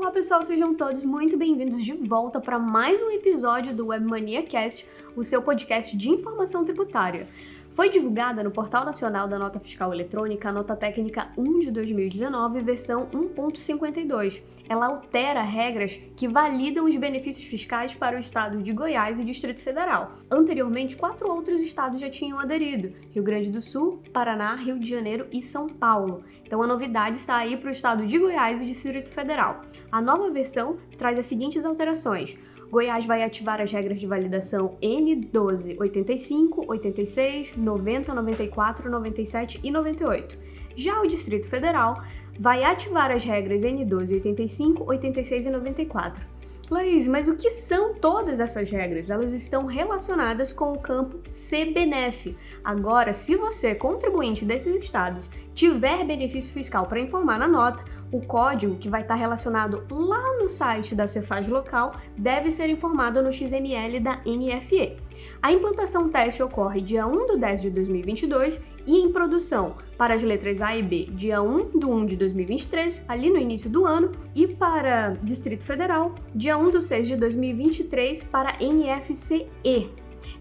Olá pessoal, sejam todos muito bem-vindos de volta para mais um episódio do Webmania Cast, o seu podcast de informação tributária. Foi divulgada no Portal Nacional da Nota Fiscal Eletrônica a Nota Técnica 1 de 2019, versão 1.52. Ela altera regras que validam os benefícios fiscais para o estado de Goiás e Distrito Federal. Anteriormente, quatro outros estados já tinham aderido: Rio Grande do Sul, Paraná, Rio de Janeiro e São Paulo. Então a novidade está aí para o estado de Goiás e Distrito Federal. A nova versão traz as seguintes alterações. Goiás vai ativar as regras de validação N12, 85, 86, 90, 94, 97 e 98. Já o Distrito Federal vai ativar as regras N12, 85, 86 e 94. Laís, mas o que são todas essas regras? Elas estão relacionadas com o campo CBNF. Agora, se você, contribuinte desses estados, tiver benefício fiscal para informar na nota, o código que vai estar relacionado lá no site da Cefaz local deve ser informado no XML da NFE. A implantação teste ocorre dia 1 de 10 de 2022 e em produção para as letras A e B dia 1 de 1 de 2023, ali no início do ano, e para Distrito Federal, dia 1 de 6 de 2023 para NFCE.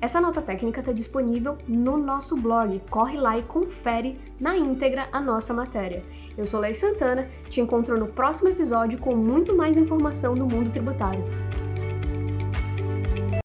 Essa nota técnica está disponível no nosso blog. Corre lá e confere na íntegra a nossa matéria. Eu sou Lei Santana, te encontro no próximo episódio com muito mais informação do mundo tributário.